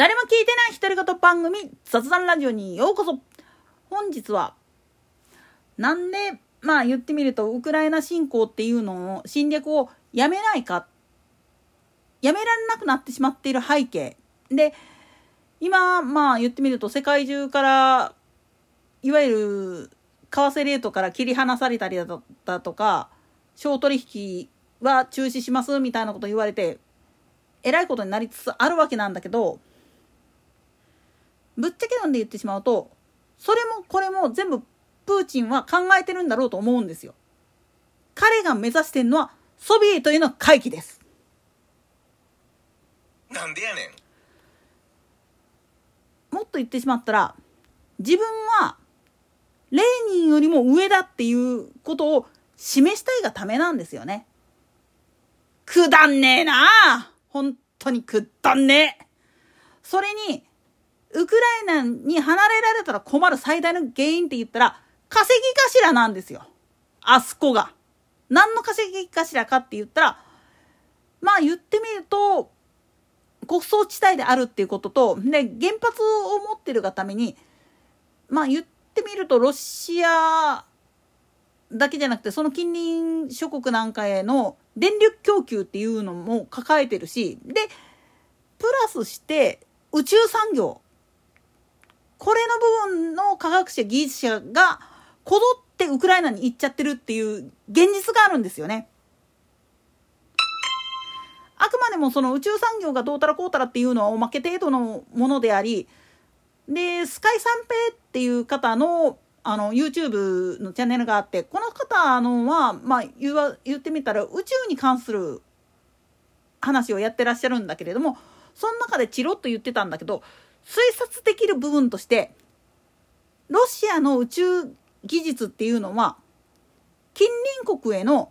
誰も聞いてない独り言番組雑談ラジオにようこそ。本日はなんでまあ言ってみるとウクライナ侵攻っていうのを侵略をやめないか。やめられなくなってしまっている背景。で今まあ言ってみると世界中からいわゆる為替レートから切り離されたりだとか商取引は中止しますみたいなこと言われてえらいことになりつつあるわけなんだけどぶっちゃけなんで言ってしまうとそれもこれも全部プーチンは考えてるんだろうと思うんですよ。彼が目指してるのはソビエトへの回帰です。なんでやねん。もっと言ってしまったら自分はレーニンよりも上だっていうことを示したいがためなんですよね。くだんねえな本当にくだんねえそれにウクライナに離れられたら困る最大の原因って言ったら、稼ぎ頭なんですよ。あそこが。何の稼ぎ頭かって言ったら、まあ言ってみると、国葬地帯であるっていうことと、で、原発を持ってるがために、まあ言ってみると、ロシアだけじゃなくて、その近隣諸国なんかへの電力供給っていうのも抱えてるし、で、プラスして宇宙産業科学者技術者がこぞってウクライナに行っちゃってるっていう現実があるんですよね。あくまでもその宇宙産業がどうたらこうたらっていうのはおまけ程度のものでありでスカイ三平っていう方のあの YouTube のチャンネルがあってこの方のは、まあ、言わ言ってみたら宇宙に関する話をやってらっしゃるんだけれどもその中でチロッと言ってたんだけど推察できる部分としてロシアの宇宙技術っていうのは近隣国への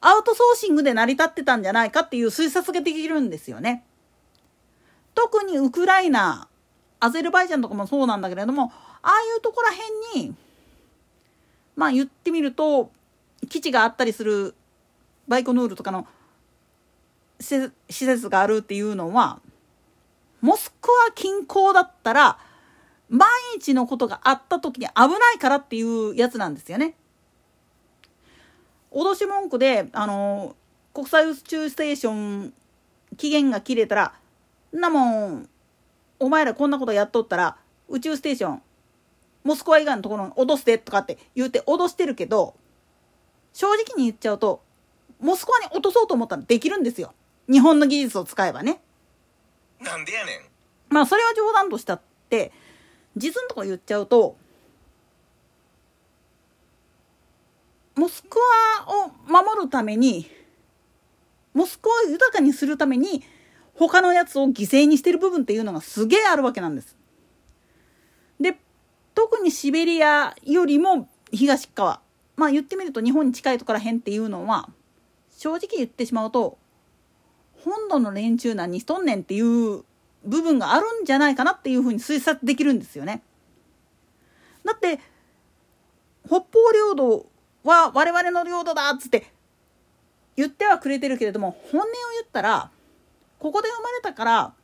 アウトソーシングで成り立ってたんじゃないかっていう推察ができるんですよね。特にウクライナアゼルバイジャンとかもそうなんだけれどもああいうとこら辺にまあ言ってみると基地があったりするバイコヌールとかの施設があるっていうのはモスクワ近郊だったら、万一のことがあった時に危ないからっていうやつなんですよね。脅し文句で、あの、国際宇宙ステーション期限が切れたら、んなもん、お前らこんなことやっとったら、宇宙ステーション、モスクワ以外のところに脅してとかって言うて脅してるけど、正直に言っちゃうと、モスクワに落とそうと思ったらできるんですよ。日本の技術を使えばね。なんでやねんまあそれは冗談としたって実のとこ言っちゃうとモスクワを守るためにモスクワを豊かにするために他のやつを犠牲にしてる部分っていうのがすげえあるわけなんです。で特にシベリアよりも東側まあ言ってみると日本に近いところらへんっていうのは正直言ってしまうと本土の連中何しとんねんっていう部分があるんじゃないかなっていうふうに推察できるんですよね。だって北方領土は我々の領土だっつって言ってはくれてるけれども本音を言ったらここで生まれたから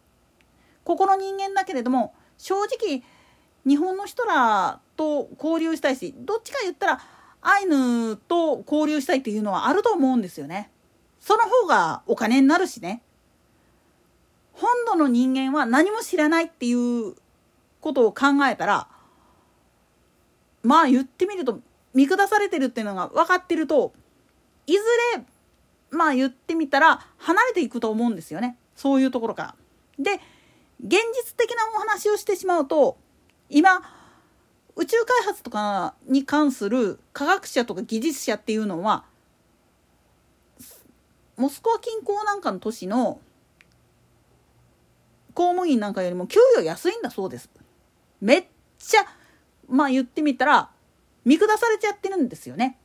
ここの人間だけれども正直日本の人らと交流したいしどっちか言ったらアイヌと交流したいっていうのはあると思うんですよね。その方がお金になるしね。の人間は何も知らないっていうことを考えたら、まあ言ってみると見下されてるっていうのが分かってると、いずれ、まあ言ってみたら離れていくと思うんですよね。そういうところから。で、現実的なお話をしてしまうと、今、宇宙開発とかに関する科学者とか技術者っていうのはモスクワ近郊なんかの都市の公務員なんかよりも給与安いんだそうです。めっちゃまあ言ってみたら見下されちゃってるんですよね。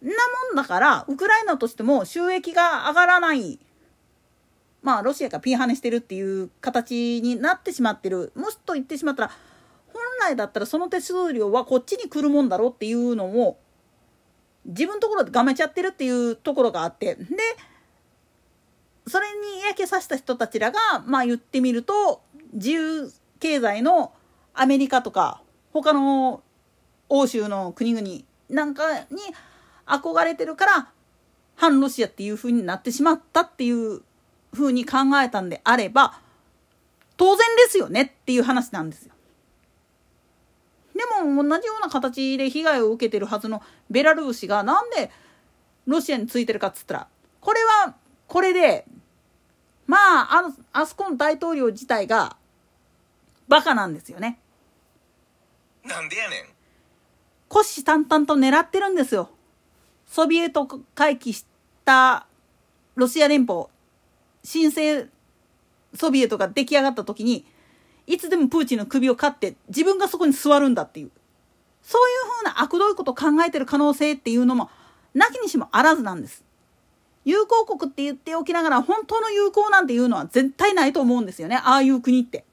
なもんだからウクライナとしても収益が上がらないまあロシアがピンハネしてるっていう形になってしまってるもしと言ってしまったら本来だったらその手数料はこっちに来るもんだろうっていうのを自分のところでがめちゃってるっていうところがあってでそれに嫌気さした人たちらがまあ言ってみると自由経済のアメリカとか他の欧州の国々なんかに憧れてるから反ロシアっていう風になってしまったっていう風に考えたんであれば当然ですよねっていう話なんですよ。でも同じような形で被害を受けてるはずのベラルーシがなんでロシアについてるかっつったらこれはこれでまああのあそこの大統領自体がバカなんですよね。なんでやねん虎視眈々と狙ってるんですよ。ソビエト回帰したロシア連邦新生ソビエトが出来上がった時にいつでもプーチンの首をかって自分がそこに座るんだっていうそういうふうな悪どいことを考えてる可能性っていうのもなきにしもあらずなんです。友好国って言っておきながら本当の友好なんていうのは絶対ないと思うんですよねああいう国って。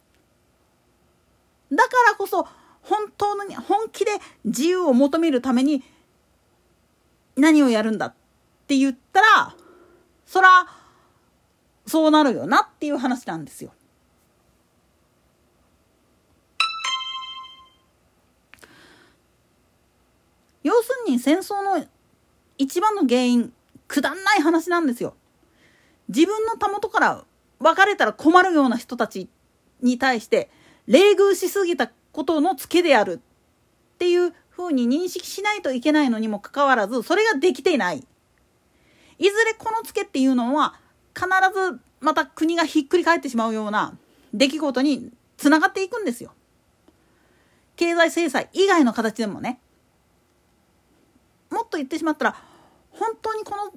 だからこそ本当の本気で自由を求めるために何をやるんだって言ったらそらそうなるよなっていう話なんですよ。要するに戦争の一番の原因くだんない話なんですよ。自分のたもとから別れたら困るような人たちに対して冷遇しすぎたことのツケであるっていうふうに認識しないといけないのにもかかわらずそれができていない。いずれこのツケっていうのは必ずまた国がひっくり返ってしまうような出来事につながっていくんですよ。経済制裁以外の形でもね。もっと言ってしまったら本当にこの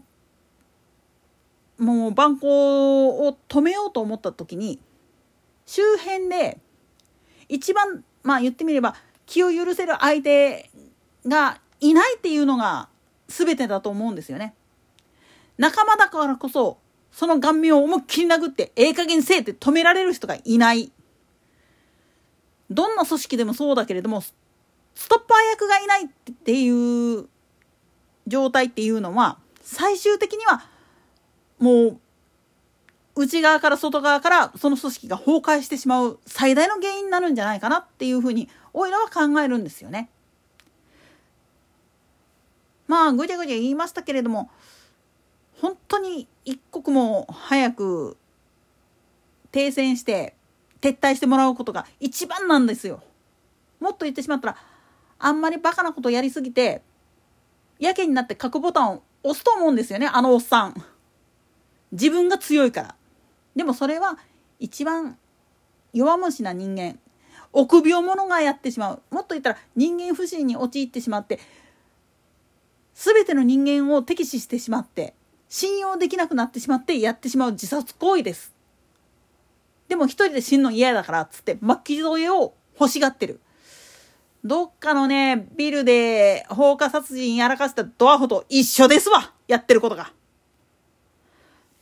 もう蛮行を止めようと思った時に周辺で一番まあ言ってみれば気を許せる相手がいないっていうのが全てだと思うんですよね。仲間だからこそその顔面を思いっきり殴ってええ加減せえって止められる人がいない。どんな組織でもそうだけれどもストッパー役がいないっていう状態っていうのは最終的にはもう内側から外側からその組織が崩壊してしまう最大の原因になるんじゃないかなっていうふうにおいらは考えるんですよね。まあぐちゃぐちゃ言いましたけれども本当に一刻も早く停戦して撤退してもらうことが一番なんですよ。もっと言ってしまったらあんまりバカなことやりすぎてやけになって核ボタンを押すと思うんですよねあのおっさん。自分が強いから。でもそれは一番弱虫な人間臆病者がやってしまうもっと言ったら人間不信に陥ってしまって全ての人間を敵視してしまって信用できなくなってしまってやってしまう自殺行為です。でも一人で死ぬの嫌だからっつって巻き添えを欲しがってる。どっかのね、ビルで放火殺人やらかしたドアホと一緒ですわやってることが。